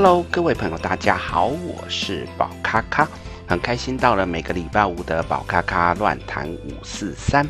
Hello，各位朋友，大家好，我是宝咖咖，很开心到了每个礼拜五的宝咖咖乱谈五四三。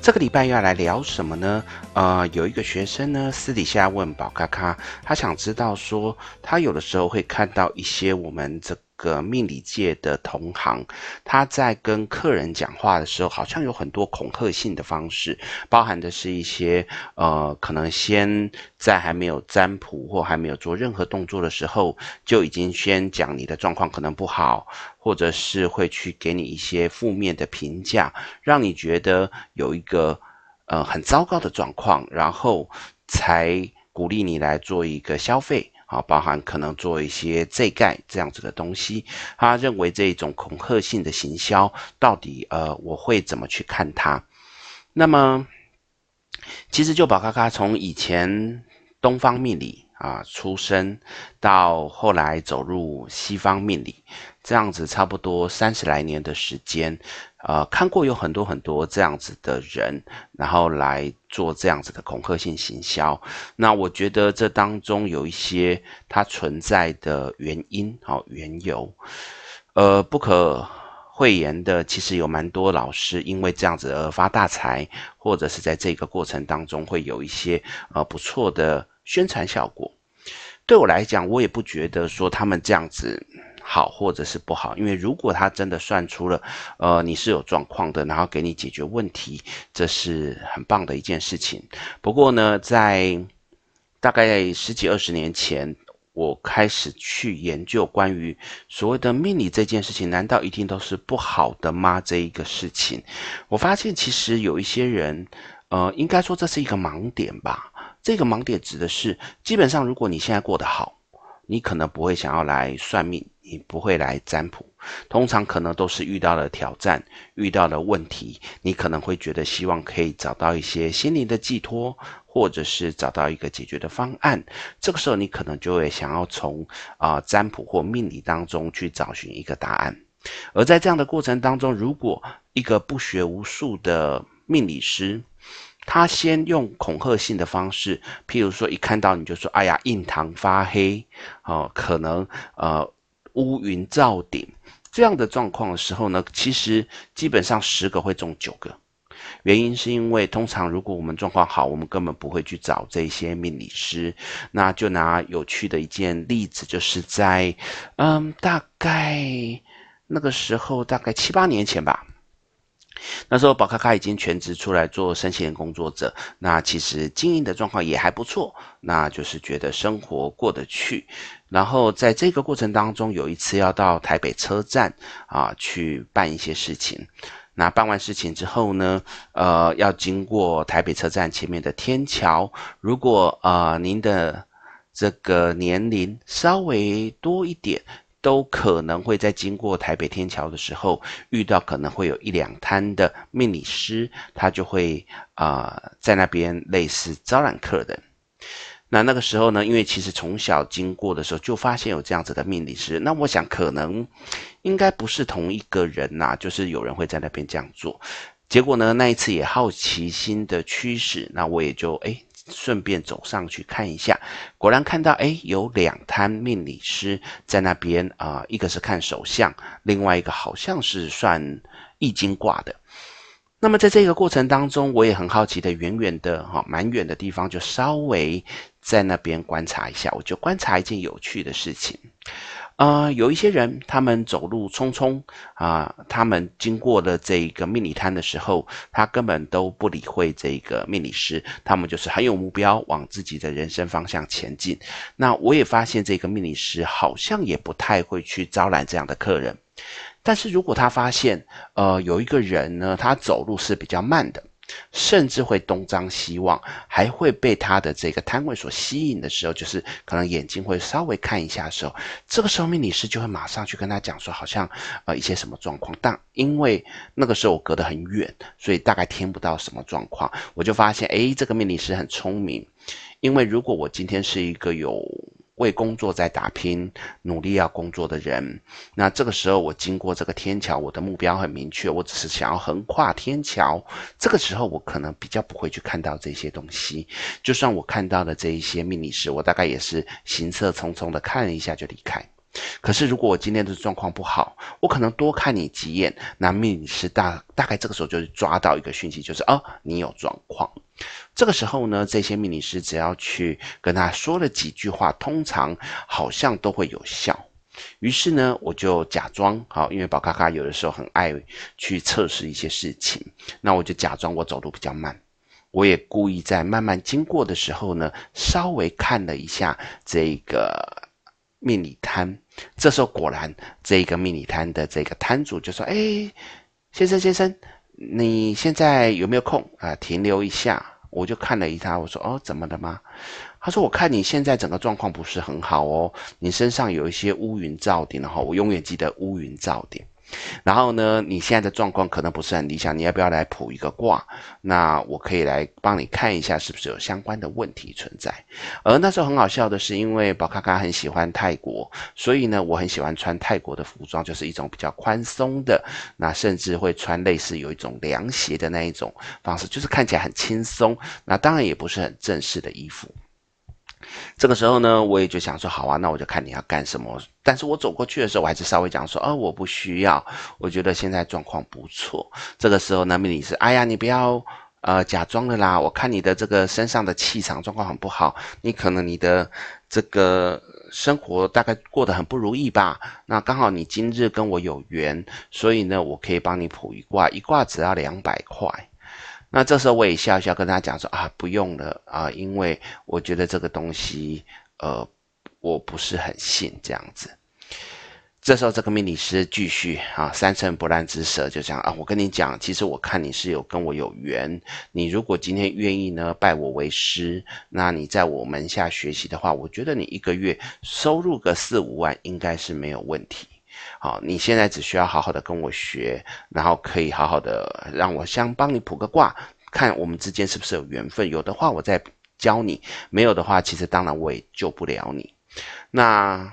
这个礼拜要来聊什么呢？呃，有一个学生呢，私底下问宝咖咖，他想知道说，他有的时候会看到一些我们这个命理界的同行，他在跟客人讲话的时候，好像有很多恐吓性的方式，包含的是一些呃，可能先在还没有占卜或还没有做任何动作的时候，就已经先讲你的状况可能不好，或者是会去给你一些负面的评价，让你觉得有一个呃很糟糕的状况，然后才鼓励你来做一个消费。啊，包含可能做一些这盖这样子的东西，他认为这种恐吓性的行销，到底呃我会怎么去看它？那么，其实就宝咖咖从以前东方命理啊出生，到后来走入西方命理，这样子差不多三十来年的时间。呃，看过有很多很多这样子的人，然后来做这样子的恐吓性行销。那我觉得这当中有一些它存在的原因，好、哦、缘由。呃，不可讳言的，其实有蛮多老师因为这样子而发大财，或者是在这个过程当中会有一些呃不错的宣传效果。对我来讲，我也不觉得说他们这样子。好，或者是不好，因为如果他真的算出了，呃，你是有状况的，然后给你解决问题，这是很棒的一件事情。不过呢，在大概十几二十年前，我开始去研究关于所谓的命理这件事情，难道一定都是不好的吗？这一个事情，我发现其实有一些人，呃，应该说这是一个盲点吧。这个盲点指的是，基本上如果你现在过得好，你可能不会想要来算命。你不会来占卜，通常可能都是遇到了挑战，遇到了问题，你可能会觉得希望可以找到一些心灵的寄托，或者是找到一个解决的方案。这个时候，你可能就会想要从啊、占卜或命理当中去找寻一个答案。而在这样的过程当中，如果一个不学无术的命理师，他先用恐吓性的方式，譬如说一看到你就说：“哎呀，印堂发黑，哦，可能呃。”乌云罩顶这样的状况的时候呢，其实基本上十个会中九个。原因是因为通常如果我们状况好，我们根本不会去找这些命理师。那就拿有趣的一件例子，就是在嗯，大概那个时候，大概七八年前吧。那时候宝咖咖已经全职出来做身心灵工作者，那其实经营的状况也还不错，那就是觉得生活过得去。然后在这个过程当中，有一次要到台北车站啊去办一些事情，那办完事情之后呢，呃，要经过台北车站前面的天桥，如果呃您的这个年龄稍微多一点。都可能会在经过台北天桥的时候遇到，可能会有一两摊的命理师，他就会啊、在那边类似招揽客人。那那个时候呢，因为其实从小经过的时候就发现有这样子的命理师，那我想可能应该不是同一个人呐、就是有人会在那边这样做。结果呢，那一次也好奇心的驱使，那我也就诶顺便走上去看一下，果然看到诶有两摊命理师在那边啊、一个是看手相，另外一个好像是算易经卦的。那么在这个过程当中，我也很好奇的，远远的哈，蛮远的地方就稍微在那边观察一下，我就观察一件有趣的事情。啊、呃，有一些人，他们走路匆匆啊，他们经过了这个命理摊的时候，他根本都不理会这个命理师，他们就是很有目标，往自己的人生方向前进。那我也发现，这个命理师好像也不太会去招揽这样的客人。但是如果他发现，呃，有一个人呢，他走路是比较慢的。甚至会东张西望，还会被他的这个摊位所吸引的时候，就是可能眼睛会稍微看一下的时候，这个时候命理师就会马上去跟他讲说，好像呃一些什么状况。但因为那个时候我隔得很远，所以大概听不到什么状况。我就发现，诶，这个命理师很聪明，因为如果我今天是一个有为工作在打拼，努力要工作的人。那这个时候我经过这个天桥，我的目标很明确，我只是想要横跨天桥。这个时候我可能比较不会去看到这些东西。就算我看到了这一些命理师，我大概也是行色匆匆的看了一下就离开。可是如果我今天的状况不好，我可能多看你几眼，那命理师大大概这个时候就抓到一个讯息，就是哦，你有状况。这个时候呢，这些命理师只要去跟他说了几句话，通常好像都会有效。于是呢，我就假装好，因为宝咖咖有的时候很爱去测试一些事情，那我就假装我走路比较慢，我也故意在慢慢经过的时候呢，稍微看了一下这个命理摊。这时候果然，这个命理摊的这个摊主就说：“哎，先生先生，你现在有没有空啊？停留一下。”我就看了一下，我说：“哦，怎么的吗？”他说：“我看你现在整个状况不是很好哦，你身上有一些乌云罩顶，然后我永远记得乌云罩顶。”然后呢，你现在的状况可能不是很理想，你要不要来卜一个卦？那我可以来帮你看一下，是不是有相关的问题存在。而那时候很好笑的是，因为宝咖咖很喜欢泰国，所以呢，我很喜欢穿泰国的服装，就是一种比较宽松的，那甚至会穿类似有一种凉鞋的那一种方式，就是看起来很轻松。那当然也不是很正式的衣服。这个时候呢，我也就想说，好啊，那我就看你要干什么。但是我走过去的时候，我还是稍微讲说，哦，我不需要，我觉得现在状况不错。这个时候呢，命理师，哎呀，你不要呃假装的啦，我看你的这个身上的气场状况很不好，你可能你的这个生活大概过得很不如意吧。那刚好你今日跟我有缘，所以呢，我可以帮你卜一卦，一卦只要两百块。那这时候我也笑笑跟他讲说啊，不用了啊，因为我觉得这个东西，呃，我不是很信这样子。这时候这个命理师继续啊，三寸不烂之舌就讲啊，我跟你讲，其实我看你是有跟我有缘，你如果今天愿意呢拜我为师，那你在我门下学习的话，我觉得你一个月收入个四五万应该是没有问题。好，你现在只需要好好的跟我学，然后可以好好的让我先帮你卜个卦，看我们之间是不是有缘分。有的话，我再教你；没有的话，其实当然我也救不了你。那。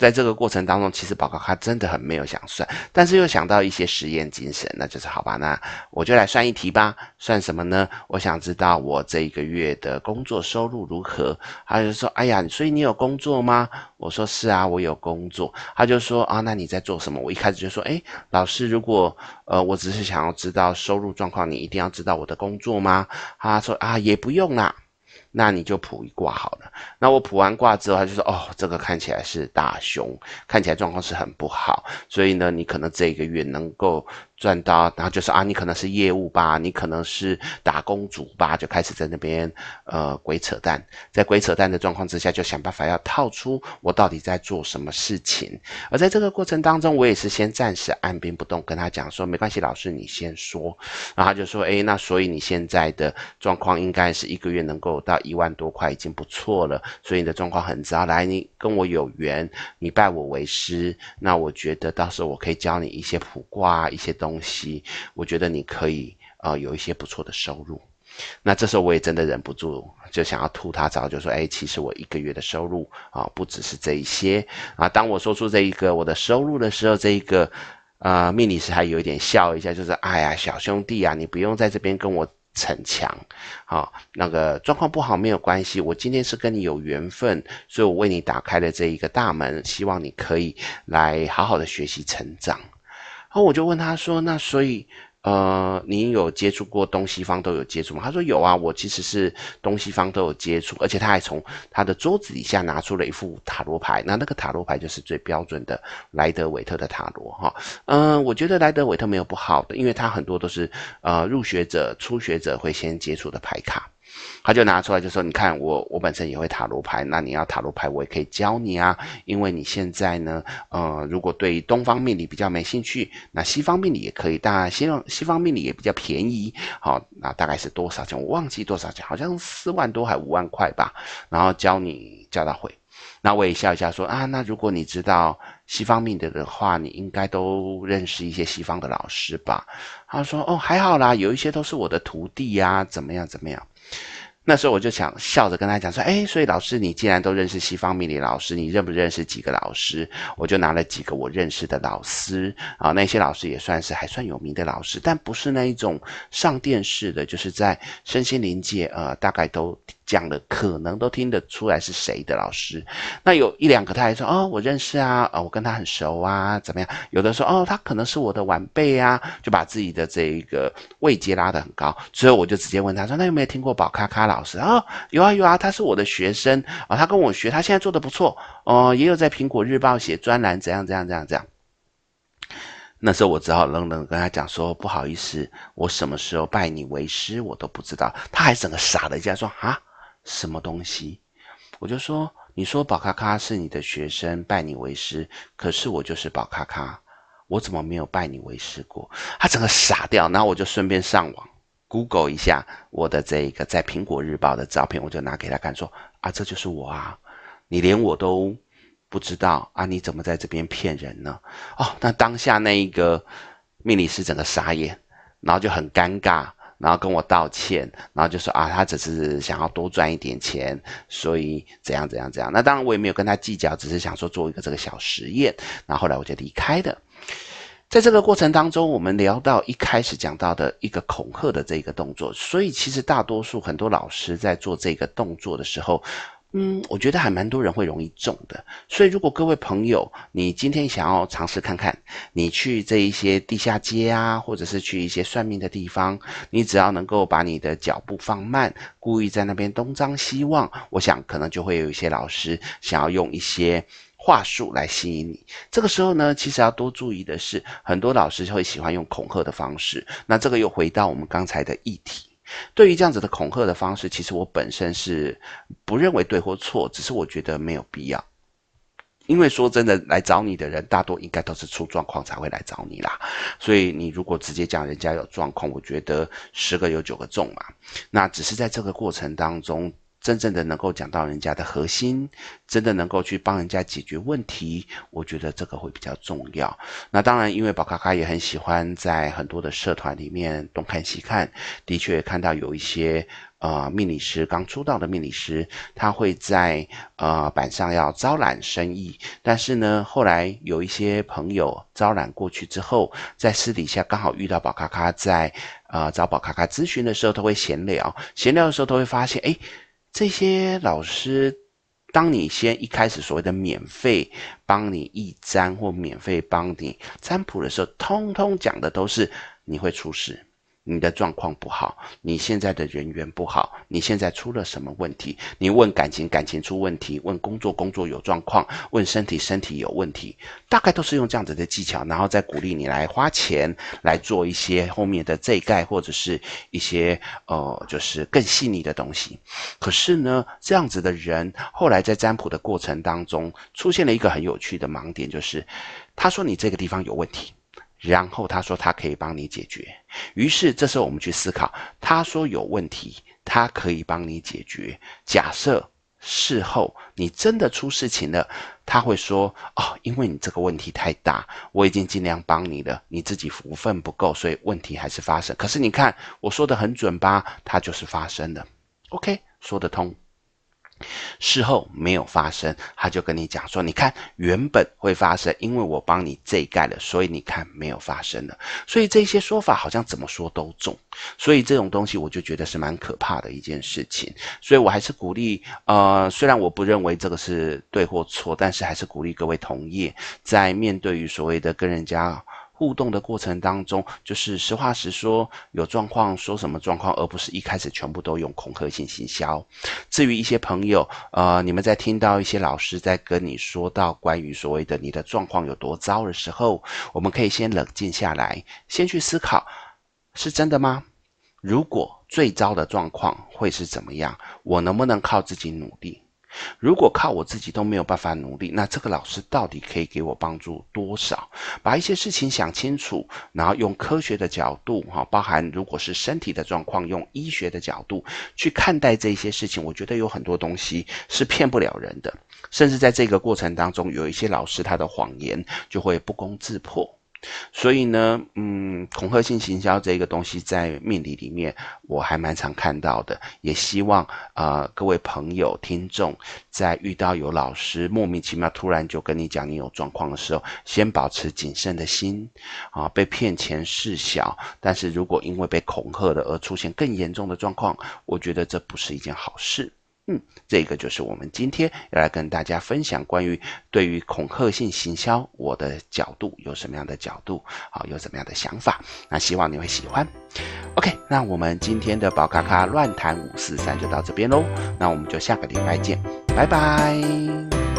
在这个过程当中，其实宝咖咖真的很没有想算，但是又想到一些实验精神，那就是好吧，那我就来算一题吧。算什么呢？我想知道我这一个月的工作收入如何。他就说：“哎呀，所以你有工作吗？”我说：“是啊，我有工作。”他就说：“啊，那你在做什么？”我一开始就说：“诶，老师，如果呃，我只是想要知道收入状况，你一定要知道我的工作吗？”他说：“啊，也不用啦。”那你就卜一卦好了。那我卜完卦之后，他就说：“哦，这个看起来是大凶，看起来状况是很不好，所以呢，你可能这个月能够。”赚到，然后就说啊，你可能是业务吧，你可能是打工族吧，就开始在那边呃鬼扯淡，在鬼扯淡的状况之下，就想办法要套出我到底在做什么事情。而在这个过程当中，我也是先暂时按兵不动，跟他讲说没关系，老师你先说。然后他就说，诶，那所以你现在的状况应该是一个月能够到一万多块，已经不错了。所以你的状况很糟，来，你跟我有缘，你拜我为师，那我觉得到时候我可以教你一些卜卦，一些东。东西，我觉得你可以呃有一些不错的收入。那这时候我也真的忍不住，就想要吐他槽，就说：“哎，其实我一个月的收入啊，不只是这一些啊。”当我说出这一个我的收入的时候，这一个呃命理师还有一点笑一下，就是：“哎呀，小兄弟啊，你不用在这边跟我逞强，好，那个状况不好没有关系，我今天是跟你有缘分，所以我为你打开了这一个大门，希望你可以来好好的学习成长。”然后我就问他说：“那所以，呃，你有接触过东西方都有接触吗？”他说：“有啊，我其实是东西方都有接触，而且他还从他的桌子底下拿出了一副塔罗牌。那那个塔罗牌就是最标准的莱德韦特的塔罗，哈，嗯，我觉得莱德韦特没有不好的，因为他很多都是呃入学者、初学者会先接触的牌卡。”他就拿出来就说：“你看我，我本身也会塔罗牌，那你要塔罗牌，我也可以教你啊。因为你现在呢，呃，如果对东方命理比较没兴趣，那西方命理也可以。当然，西方西方命理也比较便宜。好，那大概是多少钱？我忘记多少钱，好像四万多还五万块吧。然后教你教到会。那我也笑一下说啊，那如果你知道西方命理的话，你应该都认识一些西方的老师吧？他说哦，还好啦，有一些都是我的徒弟呀，怎么样怎么样。”那时候我就想笑着跟他讲说，哎，所以老师，你既然都认识西方命理老师，你认不认识几个老师？我就拿了几个我认识的老师啊，那些老师也算是还算有名的老师，但不是那一种上电视的，就是在身心灵界，呃，大概都。讲的可能都听得出来是谁的老师，那有一两个他还说哦，我认识啊，呃，我跟他很熟啊，怎么样？有的说哦，他可能是我的晚辈啊，就把自己的这一个位阶拉得很高。之后我就直接问他说，那有没有听过宝咖咖老师啊？哦，有啊有啊，他是我的学生啊，他跟我学，他现在做得不错哦，也有在苹果日报写专栏，怎样怎样怎样怎样。那时候我只好冷冷跟他讲说，不好意思，我什么时候拜你为师我都不知道。他还整个傻了一下说啊。什么东西？我就说，你说宝咖咖是你的学生，拜你为师，可是我就是宝咖咖，我怎么没有拜你为师过？他整个傻掉，然后我就顺便上网 Google 一下我的这个在苹果日报的照片，我就拿给他看，说啊，这就是我啊，你连我都不知道啊，你怎么在这边骗人呢？哦，那当下那一个命理师整个傻眼，然后就很尴尬。然后跟我道歉，然后就说啊，他只是想要多赚一点钱，所以怎样怎样怎样。那当然我也没有跟他计较，只是想说做一个这个小实验。然后后来我就离开的。在这个过程当中，我们聊到一开始讲到的一个恐吓的这个动作，所以其实大多数很多老师在做这个动作的时候。嗯，我觉得还蛮多人会容易中的，所以如果各位朋友，你今天想要尝试看看，你去这一些地下街啊，或者是去一些算命的地方，你只要能够把你的脚步放慢，故意在那边东张西望，我想可能就会有一些老师想要用一些话术来吸引你。这个时候呢，其实要多注意的是，很多老师会喜欢用恐吓的方式，那这个又回到我们刚才的议题。对于这样子的恐吓的方式，其实我本身是不认为对或错，只是我觉得没有必要。因为说真的，来找你的人大多应该都是出状况才会来找你啦。所以你如果直接讲人家有状况，我觉得十个有九个中嘛。那只是在这个过程当中。真正的能够讲到人家的核心，真的能够去帮人家解决问题，我觉得这个会比较重要。那当然，因为宝咖咖也很喜欢在很多的社团里面东看西看，的确看到有一些呃命理师刚出道的命理师，他会在呃板上要招揽生意，但是呢，后来有一些朋友招揽过去之后，在私底下刚好遇到宝咖咖在啊、呃、找宝咖咖咨询的时候，他会闲聊，闲聊的时候他会发现，哎。这些老师，当你先一开始所谓的免费帮你一占或免费帮你占卜的时候，通通讲的都是你会出事。你的状况不好，你现在的人缘不好，你现在出了什么问题？你问感情，感情出问题；问工作，工作有状况；问身体，身体有问题。大概都是用这样子的技巧，然后再鼓励你来花钱来做一些后面的这一盖或者是一些呃，就是更细腻的东西。可是呢，这样子的人后来在占卜的过程当中，出现了一个很有趣的盲点，就是他说你这个地方有问题。然后他说他可以帮你解决，于是这时候我们去思考，他说有问题，他可以帮你解决。假设事后你真的出事情了，他会说哦，因为你这个问题太大，我已经尽量帮你了，你自己福分不够，所以问题还是发生。可是你看我说的很准吧，它就是发生了。OK，说得通。事后没有发生，他就跟你讲说：“你看，原本会发生，因为我帮你这一盖了，所以你看没有发生了。所以这些说法好像怎么说都中，所以这种东西我就觉得是蛮可怕的一件事情。所以我还是鼓励，呃，虽然我不认为这个是对或错，但是还是鼓励各位同业在面对于所谓的跟人家。”互动的过程当中，就是实话实说，有状况说什么状况，而不是一开始全部都用恐吓性行销。至于一些朋友，呃，你们在听到一些老师在跟你说到关于所谓的你的状况有多糟的时候，我们可以先冷静下来，先去思考，是真的吗？如果最糟的状况会是怎么样？我能不能靠自己努力？如果靠我自己都没有办法努力，那这个老师到底可以给我帮助多少？把一些事情想清楚，然后用科学的角度，哈，包含如果是身体的状况，用医学的角度去看待这些事情，我觉得有很多东西是骗不了人的。甚至在这个过程当中，有一些老师他的谎言就会不攻自破。所以呢，嗯，恐吓性行销这个东西在命理里面我还蛮常看到的，也希望啊、各位朋友听众在遇到有老师莫名其妙突然就跟你讲你有状况的时候，先保持谨慎的心啊，被骗钱事小，但是如果因为被恐吓了而出现更严重的状况，我觉得这不是一件好事。嗯，这个就是我们今天要来跟大家分享关于对于恐吓性行销，我的角度有什么样的角度，好，有什么样的想法，那希望你会喜欢。OK，那我们今天的宝咖咖乱谈五四三就到这边喽，那我们就下个礼拜见，拜拜。